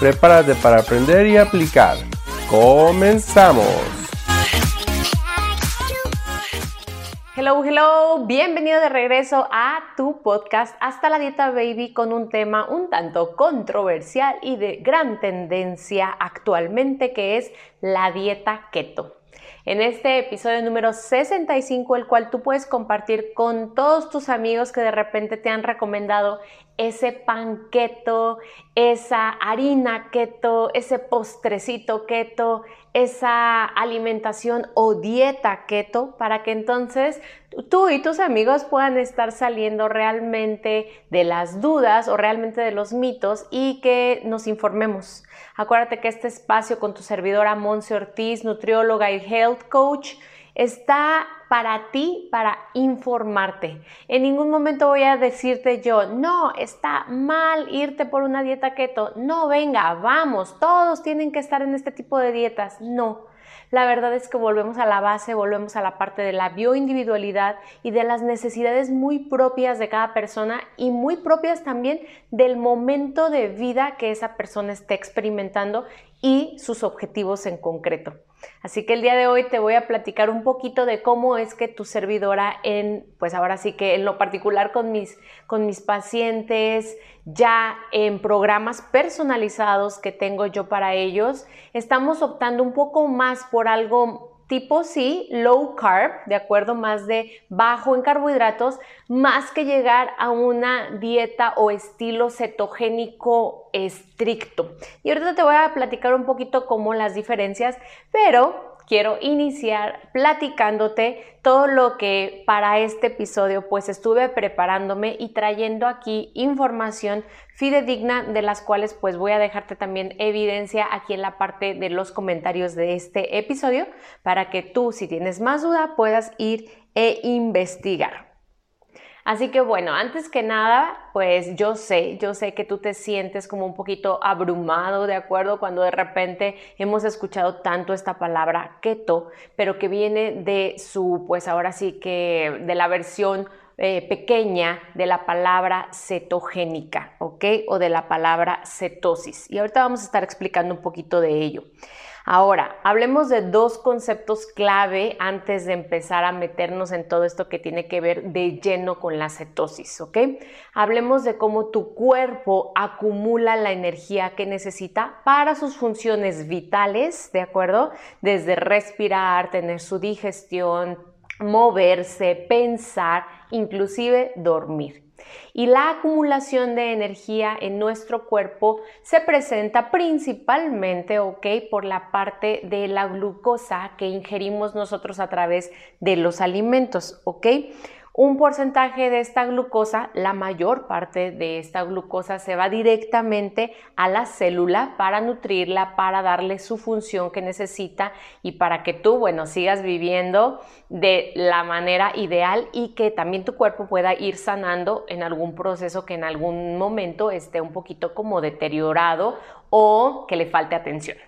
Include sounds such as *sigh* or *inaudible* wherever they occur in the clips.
Prepárate para aprender y aplicar. ¡Comenzamos! Hello, hello, bienvenido de regreso a tu podcast Hasta la Dieta Baby con un tema un tanto controversial y de gran tendencia actualmente que es la dieta keto en este episodio número 65, el cual tú puedes compartir con todos tus amigos que de repente te han recomendado ese pan keto, esa harina keto, ese postrecito keto, esa alimentación o dieta keto, para que entonces tú y tus amigos puedan estar saliendo realmente de las dudas o realmente de los mitos y que nos informemos. Acuérdate que este espacio con tu servidora Monse Ortiz, nutrióloga y health coach, está para ti, para informarte. En ningún momento voy a decirte yo, no, está mal irte por una dieta keto. No, venga, vamos, todos tienen que estar en este tipo de dietas. No. La verdad es que volvemos a la base, volvemos a la parte de la bioindividualidad y de las necesidades muy propias de cada persona y muy propias también del momento de vida que esa persona esté experimentando y sus objetivos en concreto. Así que el día de hoy te voy a platicar un poquito de cómo es que tu servidora en, pues ahora sí que en lo particular con mis, con mis pacientes, ya en programas personalizados que tengo yo para ellos, estamos optando un poco más por algo tipo sí, low carb, de acuerdo, más de bajo en carbohidratos, más que llegar a una dieta o estilo cetogénico estricto. Y ahorita te voy a platicar un poquito cómo las diferencias, pero quiero iniciar platicándote todo lo que para este episodio pues estuve preparándome y trayendo aquí información fidedigna de las cuales pues voy a dejarte también evidencia aquí en la parte de los comentarios de este episodio para que tú si tienes más duda puedas ir e investigar. Así que bueno, antes que nada, pues yo sé, yo sé que tú te sientes como un poquito abrumado, ¿de acuerdo? Cuando de repente hemos escuchado tanto esta palabra keto, pero que viene de su, pues ahora sí que de la versión eh, pequeña de la palabra cetogénica, ¿ok? O de la palabra cetosis. Y ahorita vamos a estar explicando un poquito de ello. Ahora, hablemos de dos conceptos clave antes de empezar a meternos en todo esto que tiene que ver de lleno con la cetosis, ¿ok? Hablemos de cómo tu cuerpo acumula la energía que necesita para sus funciones vitales, ¿de acuerdo? Desde respirar, tener su digestión, moverse, pensar, inclusive dormir. Y la acumulación de energía en nuestro cuerpo se presenta principalmente, ¿ok? Por la parte de la glucosa que ingerimos nosotros a través de los alimentos, ¿ok? Un porcentaje de esta glucosa, la mayor parte de esta glucosa se va directamente a la célula para nutrirla, para darle su función que necesita y para que tú, bueno, sigas viviendo de la manera ideal y que también tu cuerpo pueda ir sanando en algún proceso que en algún momento esté un poquito como deteriorado o que le falte atención.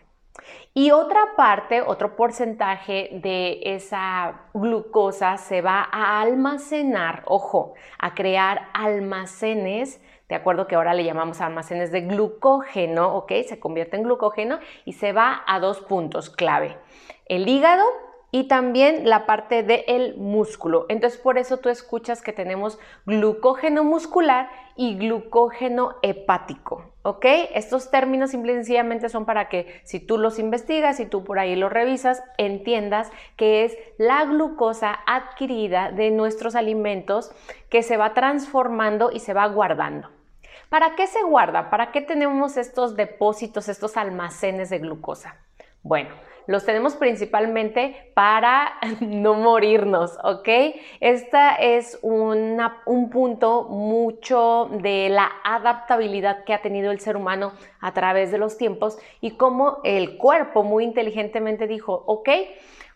Y otra parte, otro porcentaje de esa glucosa se va a almacenar, ojo, a crear almacenes, de acuerdo que ahora le llamamos almacenes de glucógeno, ¿ok? Se convierte en glucógeno y se va a dos puntos clave, el hígado y también la parte del músculo. Entonces por eso tú escuchas que tenemos glucógeno muscular y glucógeno hepático. ¿Ok? Estos términos simple y sencillamente son para que si tú los investigas, y tú por ahí los revisas, entiendas que es la glucosa adquirida de nuestros alimentos que se va transformando y se va guardando. ¿Para qué se guarda? ¿Para qué tenemos estos depósitos, estos almacenes de glucosa? Bueno, los tenemos principalmente para *laughs* no morirnos, ¿ok? Este es un punto mucho de la adaptabilidad que ha tenido el ser humano a través de los tiempos y cómo el cuerpo muy inteligentemente dijo, ok,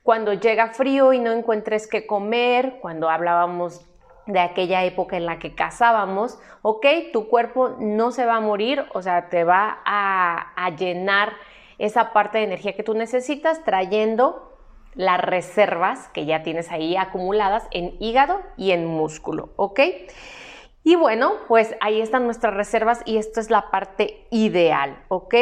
cuando llega frío y no encuentres qué comer, cuando hablábamos de aquella época en la que cazábamos, ok, tu cuerpo no se va a morir, o sea, te va a llenar esa parte de energía que tú necesitas trayendo las reservas que ya tienes ahí acumuladas en hígado y en músculo, ¿ok? Y bueno, pues ahí están nuestras reservas y esto es la parte ideal, ¿ok?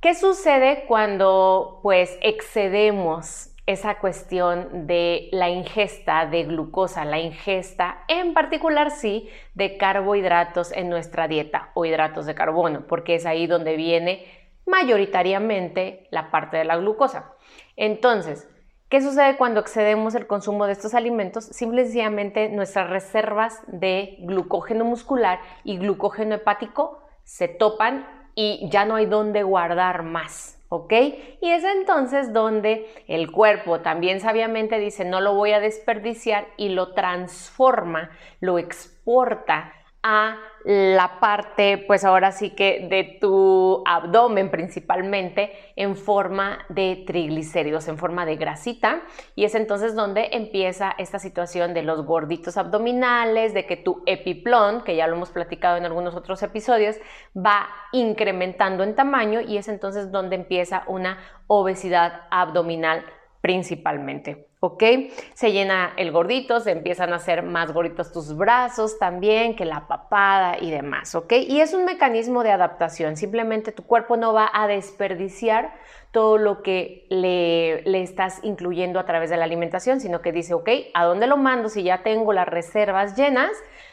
¿Qué sucede cuando pues excedemos esa cuestión de la ingesta de glucosa, la ingesta en particular sí de carbohidratos en nuestra dieta o hidratos de carbono, porque es ahí donde viene mayoritariamente la parte de la glucosa. Entonces, ¿qué sucede cuando excedemos el consumo de estos alimentos? Simplemente nuestras reservas de glucógeno muscular y glucógeno hepático se topan y ya no hay dónde guardar más. ¿ok? Y es entonces donde el cuerpo también sabiamente dice, no lo voy a desperdiciar y lo transforma, lo exporta a la parte, pues ahora sí que de tu abdomen principalmente, en forma de triglicéridos, en forma de grasita. Y es entonces donde empieza esta situación de los gorditos abdominales, de que tu epiplón, que ya lo hemos platicado en algunos otros episodios, va incrementando en tamaño y es entonces donde empieza una obesidad abdominal principalmente. ¿Ok? Se llena el gordito, se empiezan a hacer más gorditos tus brazos también, que la papada y demás, ¿ok? Y es un mecanismo de adaptación, simplemente tu cuerpo no va a desperdiciar todo lo que le, le estás incluyendo a través de la alimentación, sino que dice, ok, ¿a dónde lo mando si ya tengo las reservas llenas?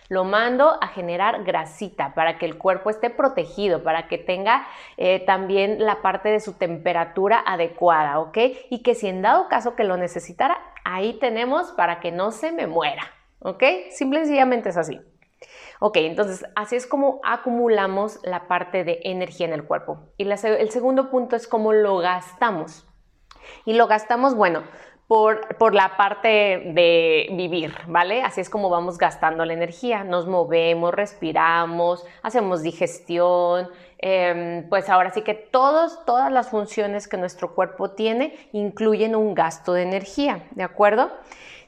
Lo mando a generar grasita para que el cuerpo esté protegido, para que tenga eh, también la parte de su temperatura adecuada, ¿ok? Y que si en dado caso que lo necesitara, ahí tenemos para que no se me muera, ¿ok? Simple y sencillamente es así. Ok, entonces así es como acumulamos la parte de energía en el cuerpo. Y el segundo punto es cómo lo gastamos. Y lo gastamos, bueno, por, la parte de vivir, ¿vale? Así es como vamos gastando la energía. Nos movemos, respiramos, hacemos digestión. Em, pues ahora sí que todas las funciones que nuestro cuerpo tiene incluyen un gasto de energía, ¿de acuerdo?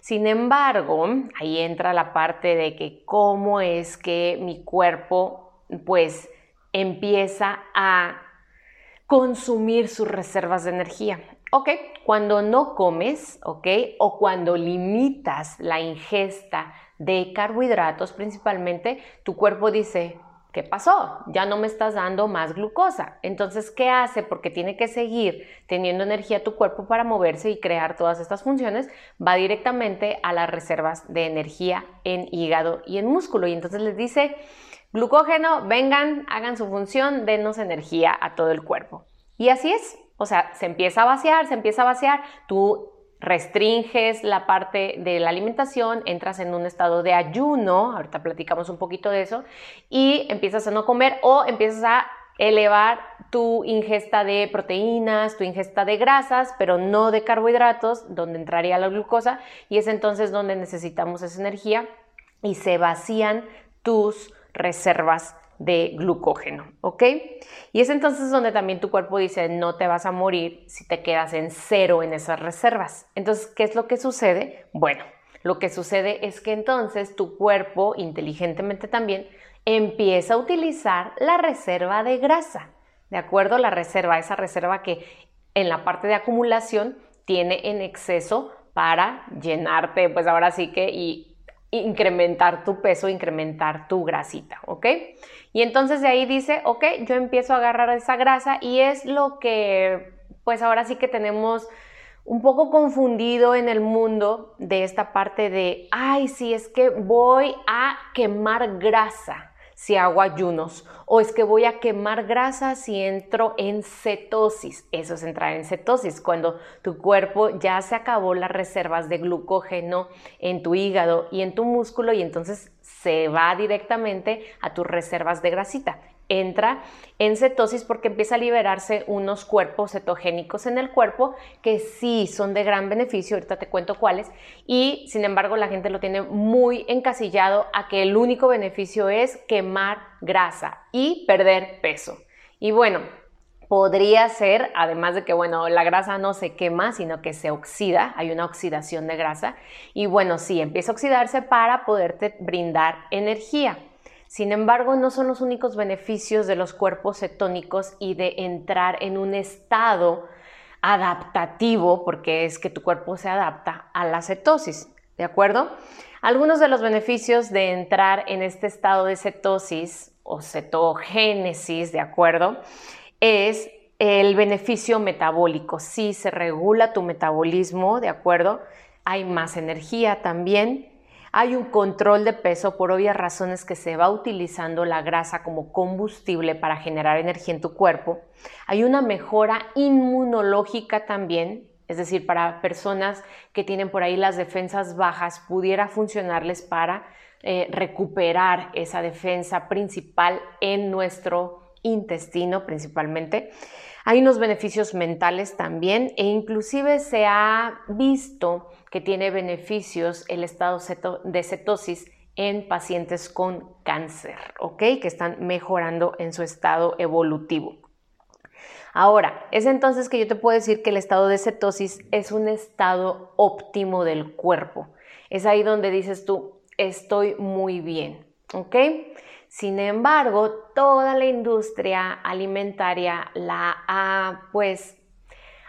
Sin embargo, ahí entra la parte de que cómo es que mi cuerpo pues empieza a consumir sus reservas de energía. Ok, cuando no comes, ok, o cuando limitas la ingesta de carbohidratos principalmente, tu cuerpo dice, ¿qué pasó? Ya no me estás dando más glucosa. Entonces, ¿qué hace? Porque tiene que seguir teniendo energía tu cuerpo para moverse y crear todas estas funciones, va directamente a las reservas de energía en hígado y en músculo. Y entonces les dice, glucógeno, vengan, hagan su función, denos energía a todo el cuerpo. Y así es. O sea, se empieza a vaciar, se empieza a vaciar, tú restringes la parte de la alimentación, entras en un estado de ayuno, ahorita platicamos un poquito de eso, y empiezas a no comer o empiezas a elevar tu ingesta de proteínas, tu ingesta de grasas, pero no de carbohidratos, donde entraría la glucosa, y es entonces donde necesitamos esa energía y se vacían tus reservas de glucógeno, ¿ok? Y es entonces donde también tu cuerpo dice, no te vas a morir si te quedas en cero en esas reservas. Entonces, ¿qué es lo que sucede? Bueno, lo que sucede es que entonces tu cuerpo, inteligentemente también, empieza a utilizar la reserva de grasa, ¿de acuerdo? La reserva, esa reserva que en la parte de acumulación tiene en exceso para llenarte, pues ahora sí que, y incrementar tu peso, incrementar tu grasita, ¿ok? Y entonces de ahí dice, ok, yo empiezo a agarrar esa grasa y es lo que pues ahora sí que tenemos un poco confundido en el mundo de esta parte de, ay, sí, es que voy a quemar grasa si hago ayunos o es que voy a quemar grasa si entro en cetosis. Eso es entrar en cetosis, cuando tu cuerpo ya se acabó las reservas de glucógeno en tu hígado y en tu músculo y entonces se va directamente a tus reservas de grasita. Entra en cetosis porque empieza a liberarse unos cuerpos cetogénicos en el cuerpo que sí son de gran beneficio, ahorita te cuento cuáles, y sin embargo la gente lo tiene muy encasillado a que el único beneficio es quemar grasa y perder peso. Y bueno, podría ser, además de que, bueno, la grasa no se quema, sino que se oxida, hay una oxidación de grasa, y bueno, sí, empieza a oxidarse para poderte brindar energía. Sin embargo, no son los únicos beneficios de los cuerpos cetónicos y de entrar en un estado adaptativo, porque es que tu cuerpo se adapta a la cetosis, ¿de acuerdo? Algunos de los beneficios de entrar en este estado de cetosis o cetogénesis, ¿de acuerdo? es el beneficio metabólico. Si se regula tu metabolismo, ¿de acuerdo? Hay más energía también. Hay un control de peso por obvias razones que se va utilizando la grasa como combustible para generar energía en tu cuerpo. Hay una mejora inmunológica también, es decir, para personas que tienen por ahí las defensas bajas, pudiera funcionarles para eh, recuperar esa defensa principal en nuestro intestino principalmente. Hay unos beneficios mentales también e inclusive se ha visto que tiene beneficios el estado de cetosis en pacientes con cáncer, ¿ok? Que están mejorando en su estado evolutivo. Ahora, es entonces que yo te puedo decir que el estado de cetosis es un estado óptimo del cuerpo. Es ahí donde dices tú, estoy muy bien, ¿ok? Sin embargo, toda la industria alimentaria la ha pues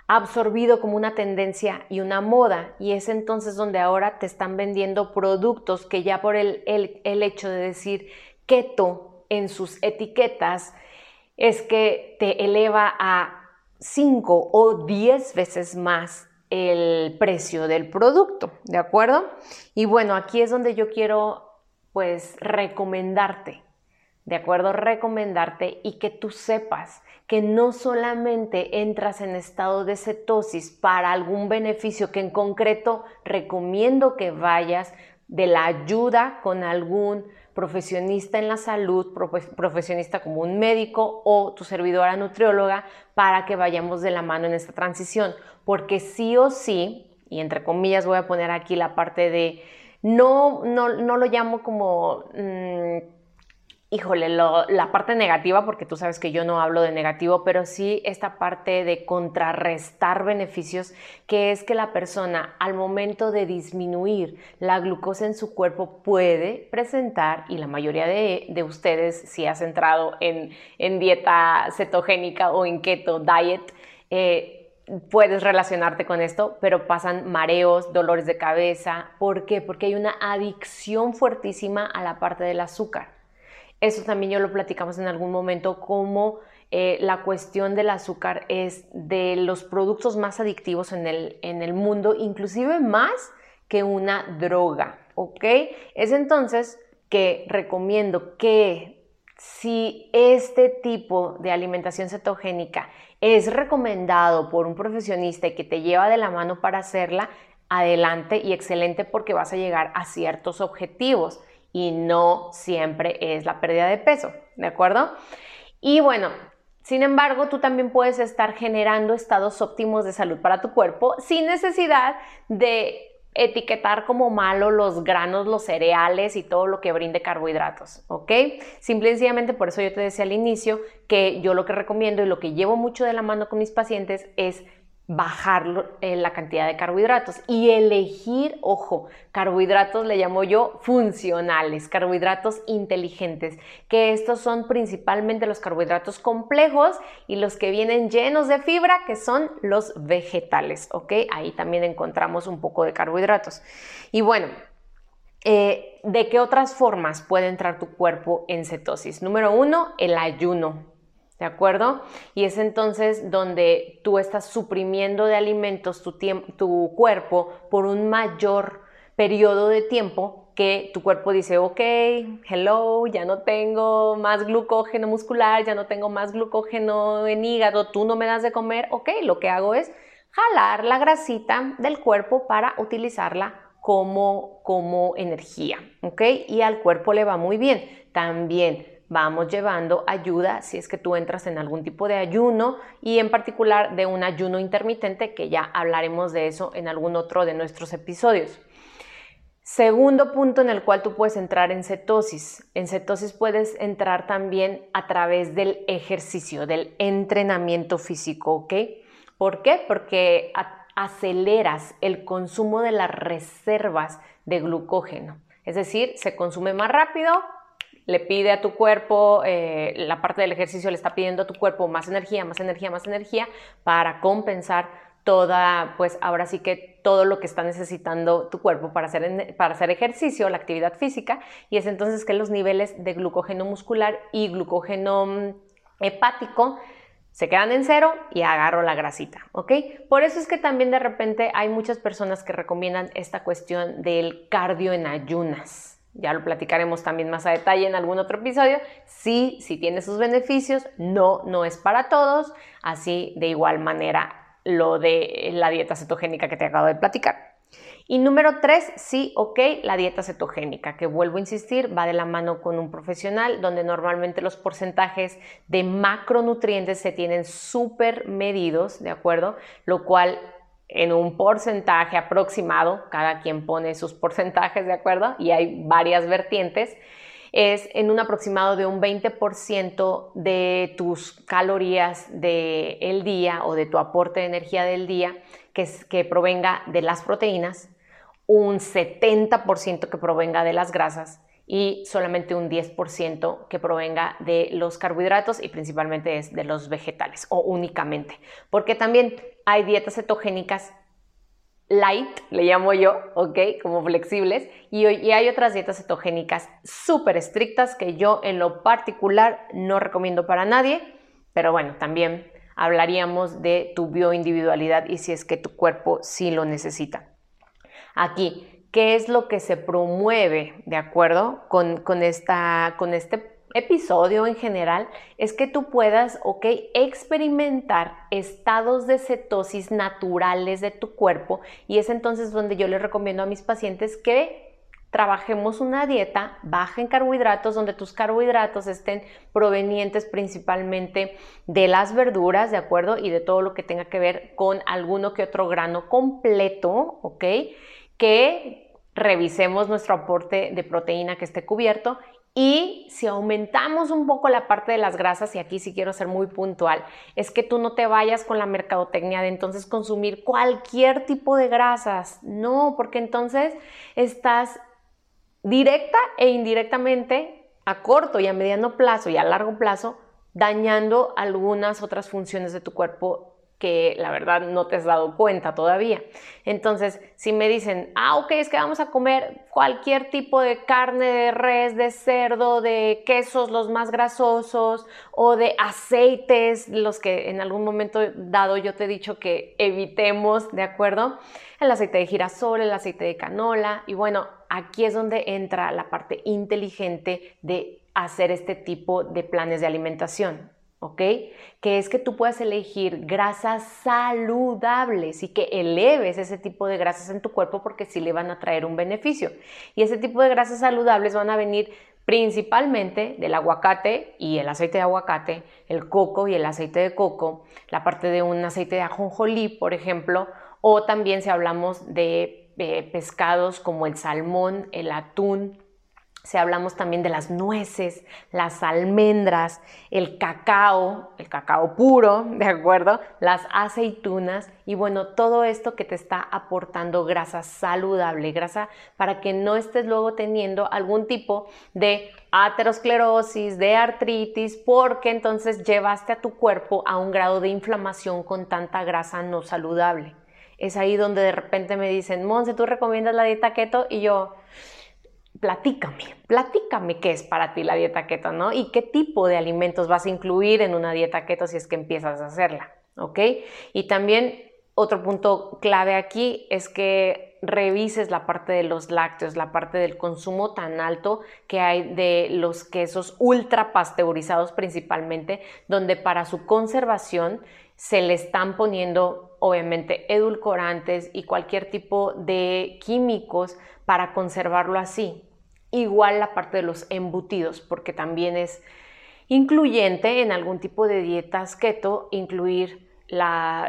absorbido como una tendencia y una moda y es entonces donde ahora te están vendiendo productos que ya por el, el hecho de decir keto en sus etiquetas es que te eleva a 5 o 10 veces más el precio del producto, ¿de acuerdo? Y bueno, aquí es donde yo quiero pues recomendarte ¿de acuerdo? Recomendarte y que tú sepas que no solamente entras en estado de cetosis para algún beneficio que en concreto recomiendo que vayas de la ayuda con algún profesionista en la salud, profesionista como un médico o tu servidora nutrióloga para que vayamos de la mano en esta transición, porque sí o sí, y entre comillas voy a poner aquí la parte de, no, no, no lo llamo como... Mm, híjole, la parte negativa, porque tú sabes que yo no hablo de negativo, pero sí esta parte de contrarrestar beneficios, que es que la persona al momento de disminuir la glucosa en su cuerpo puede presentar, y la mayoría de, ustedes, si has entrado en, dieta cetogénica o en keto diet, eh, puedes relacionarte con esto, pero pasan mareos, dolores de cabeza. ¿Por qué? Porque hay una adicción fuertísima a la parte del azúcar. Eso también yo lo platicamos en algún momento, como eh, la cuestión del azúcar es de los productos más adictivos en el, en el mundo, inclusive más que una droga, ¿ok? Es entonces que recomiendo que si este tipo de alimentación cetogénica es recomendado por un profesionista y que te lleva de la mano para hacerla, adelante y excelente porque vas a llegar a ciertos objetivos y no siempre es la pérdida de peso, ¿de acuerdo? Y bueno, sin embargo, tú también puedes estar generando estados óptimos de salud para tu cuerpo sin necesidad de etiquetar como malo los granos, los cereales y todo lo que brinde carbohidratos, ¿ok? Simple y sencillamente por eso yo te decía al inicio que yo lo que recomiendo y lo que llevo mucho de la mano con mis pacientes es bajar eh, la cantidad de carbohidratos y elegir, ojo, carbohidratos le llamo yo funcionales, carbohidratos inteligentes, que estos son principalmente los carbohidratos complejos y los que vienen llenos de fibra, que son los vegetales, ¿ok? Ahí también encontramos un poco de carbohidratos. Y bueno, eh, ¿de qué otras formas puede entrar tu cuerpo en cetosis? Número uno, el ayuno. ¿De acuerdo? Y es entonces donde tú estás suprimiendo de alimentos tu, tu cuerpo por un mayor periodo de tiempo que tu cuerpo dice, ok, hello, ya no tengo más glucógeno muscular, ya no tengo más glucógeno en hígado, tú no me das de comer, ok, lo que hago es jalar la grasita del cuerpo para utilizarla como, como energía, ok, y al cuerpo le va muy bien. También vamos llevando ayuda si es que tú entras en algún tipo de ayuno y en particular de un ayuno intermitente, que ya hablaremos de eso en algún otro de nuestros episodios. Segundo punto en el cual tú puedes entrar en cetosis. En cetosis puedes entrar también a través del ejercicio, del entrenamiento físico, ¿ok? ¿Por qué? Porque aceleras el consumo de las reservas de glucógeno. Es decir, se consume más rápido, le pide a tu cuerpo, eh, la parte del ejercicio le está pidiendo a tu cuerpo más energía, más energía, más energía para compensar toda, pues ahora sí que todo lo que está necesitando tu cuerpo para hacer, para hacer ejercicio, la actividad física, y es entonces que los niveles de glucógeno muscular y glucógeno mm, hepático se quedan en cero y agarro la grasita, ¿ok? Por eso es que también de repente hay muchas personas que recomiendan esta cuestión del cardio en ayunas. Ya lo platicaremos también más a detalle en algún otro episodio. Sí, sí tiene sus beneficios, no, no es para todos. Así de igual manera lo de la dieta cetogénica que te acabo de platicar. Y número tres, sí, ok, la dieta cetogénica, que vuelvo a insistir, va de la mano con un profesional, donde normalmente los porcentajes de macronutrientes se tienen súper medidos, ¿de acuerdo? Lo cual en un porcentaje aproximado, cada quien pone sus porcentajes, ¿de acuerdo? Y hay varias vertientes es en un aproximado de un 20% de tus calorías del día o de tu aporte de energía del día que, que provenga de las proteínas, un 70% que provenga de las grasas y solamente un 10% que provenga de los carbohidratos y principalmente es de los vegetales o únicamente. Porque también hay dietas cetogénicas light, le llamo yo, ¿ok? Como flexibles. Y, hay otras dietas cetogénicas súper estrictas que yo en lo particular no recomiendo para nadie, pero bueno, también hablaríamos de tu bioindividualidad y si es que tu cuerpo sí lo necesita. Aquí, ¿qué es lo que se promueve, de acuerdo, con, con, esta, con este episodio en general es que tú puedas, experimentar estados de cetosis naturales de tu cuerpo y es entonces donde yo les recomiendo a mis pacientes que trabajemos una dieta baja en carbohidratos, donde tus carbohidratos estén provenientes principalmente de las verduras, ¿de acuerdo? Y de todo lo que tenga que ver con alguno que otro grano completo. Que revisemos nuestro aporte de proteína que esté cubierto y si aumentamos un poco la parte de las grasas, y aquí sí quiero ser muy puntual, es que tú no te vayas con la mercadotecnia de entonces consumir cualquier tipo de grasas. No, porque entonces estás directa e indirectamente a corto y a mediano plazo y a largo plazo dañando algunas otras funciones de tu cuerpo que la verdad no te has dado cuenta todavía. Entonces, si me dicen, ah, ok, es que vamos a comer cualquier tipo de carne de res, de cerdo, de quesos los más grasosos o de aceites, los que en algún momento dado yo te he dicho que evitemos, ¿de acuerdo? El aceite de girasol, el aceite de canola y bueno, aquí es donde entra la parte inteligente de hacer este tipo de planes de alimentación. ¿Ok? Que es que tú puedas elegir grasas saludables y que eleves ese tipo de grasas en tu cuerpo porque sí le van a traer un beneficio. Y ese tipo de grasas saludables van a venir principalmente del aguacate y el aceite de aguacate, el coco y el aceite de coco, la parte de un aceite de ajonjolí, por ejemplo, o también si hablamos de eh, pescados como el salmón, el atún, si hablamos también de las nueces, las almendras, el cacao, el cacao puro, *laughs* ¿de acuerdo? Las aceitunas y bueno, todo esto que te está aportando grasa saludable, grasa para que no estés luego teniendo algún tipo de aterosclerosis, de artritis, porque entonces llevaste a tu cuerpo a un grado de inflamación con tanta grasa no saludable. Es ahí donde de repente me dicen, Monse, ¿tú recomiendas la dieta keto? Y yo, platícame, platícame qué es para ti la dieta keto, ¿no? Y qué tipo de alimentos vas a incluir en una dieta keto si es que empiezas a hacerla, ¿ok? Y también otro punto clave aquí es que revises la parte de los lácteos, la parte del consumo tan alto que hay de los quesos ultra pasteurizados principalmente, donde para su conservación se le están poniendo obviamente edulcorantes y cualquier tipo de químicos para conservarlo así. Igual la parte de los embutidos, porque también es incluyente en algún tipo de dietas keto incluir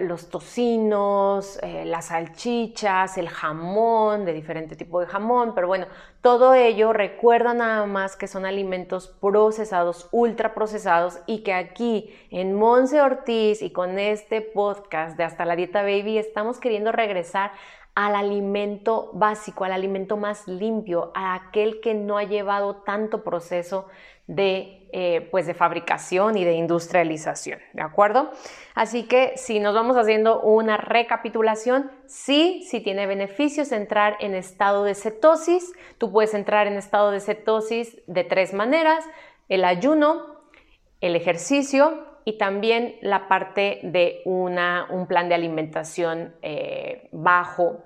los tocinos, eh, las salchichas, el jamón, de diferente tipo de jamón, pero bueno, todo ello recuerda nada más que son alimentos procesados, ultra procesados y que aquí en Monse Ortiz y con este podcast de Hasta la Dieta Baby estamos queriendo regresar al alimento básico, al alimento más limpio, a aquel que no ha llevado tanto proceso de, eh, pues de fabricación y de industrialización, ¿de acuerdo? Así que si nos vamos haciendo una recapitulación, sí, sí tiene beneficios entrar en estado de cetosis. Tú puedes entrar en estado de cetosis de tres maneras, el ayuno, el ejercicio y también la parte de una, un plan de alimentación eh, bajo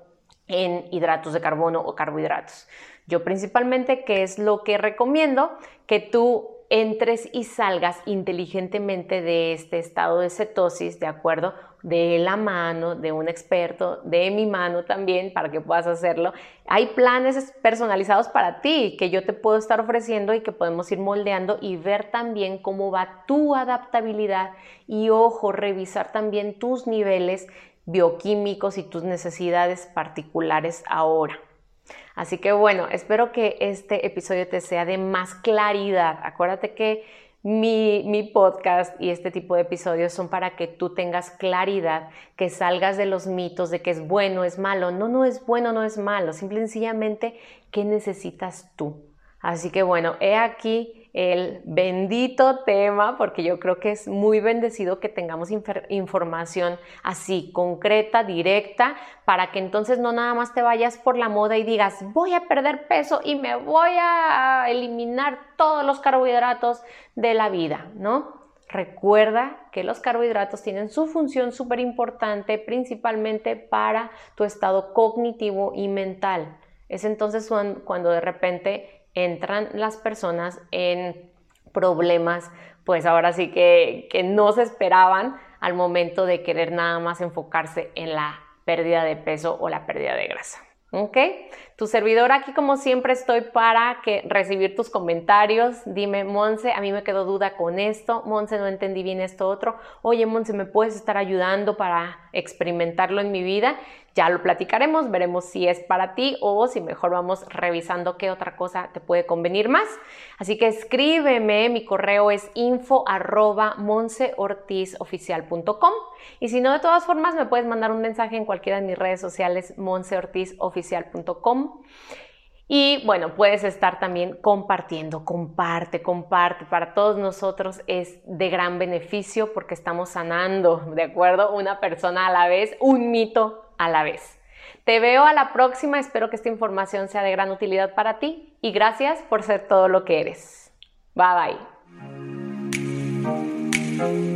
en hidratos de carbono o carbohidratos. Yo principalmente, ¿qué es lo que recomiendo? Que tú entres y salgas inteligentemente de este estado de cetosis, ¿de acuerdo? De la mano, de un experto, de mi mano también, para que puedas hacerlo. Hay planes personalizados para ti que yo te puedo estar ofreciendo y que podemos ir moldeando y ver también cómo va tu adaptabilidad y, ojo, revisar también tus niveles bioquímicos y tus necesidades particulares ahora. Así que bueno, espero que este episodio te sea de más claridad. Acuérdate que mi, podcast y este tipo de episodios son para que tú tengas claridad, que salgas de los mitos de que es bueno, es malo. No, no es bueno, no es malo. Simple y sencillamente, ¿qué necesitas tú? Así que bueno, he aquí el bendito tema, porque yo creo que es muy bendecido que tengamos información así, concreta, directa, para que entonces no nada más te vayas por la moda y digas, voy a perder peso y me voy a eliminar todos los carbohidratos de la vida, ¿no? Recuerda que los carbohidratos tienen su función súper importante, principalmente para tu estado cognitivo y mental. Es entonces cuando de repente entran las personas en problemas, pues ahora sí que, que no se esperaban al momento de querer nada más enfocarse en la pérdida de peso o la pérdida de grasa. ¿Ok? Tu servidor aquí como siempre estoy para recibir tus comentarios. Dime, Monse, a mí me quedó duda con esto. Monse, no entendí bien esto otro. Oye, Monse, ¿me puedes estar ayudando para experimentarlo en mi vida? Ya lo platicaremos, veremos si es para ti o si mejor vamos revisando qué otra cosa te puede convenir más. Así que escríbeme, mi correo es info arroba monseortizoficial.com y si no, de todas formas me puedes mandar un mensaje en cualquiera de mis redes sociales monseortizoficial.com. Y bueno, puedes estar también compartiendo, comparte, comparte. Para todos nosotros es de gran beneficio porque estamos sanando, ¿de acuerdo? Una persona a la vez, un mito a la vez. Te veo a la próxima, espero que esta información sea de gran utilidad para ti y gracias por ser todo lo que eres. Bye bye.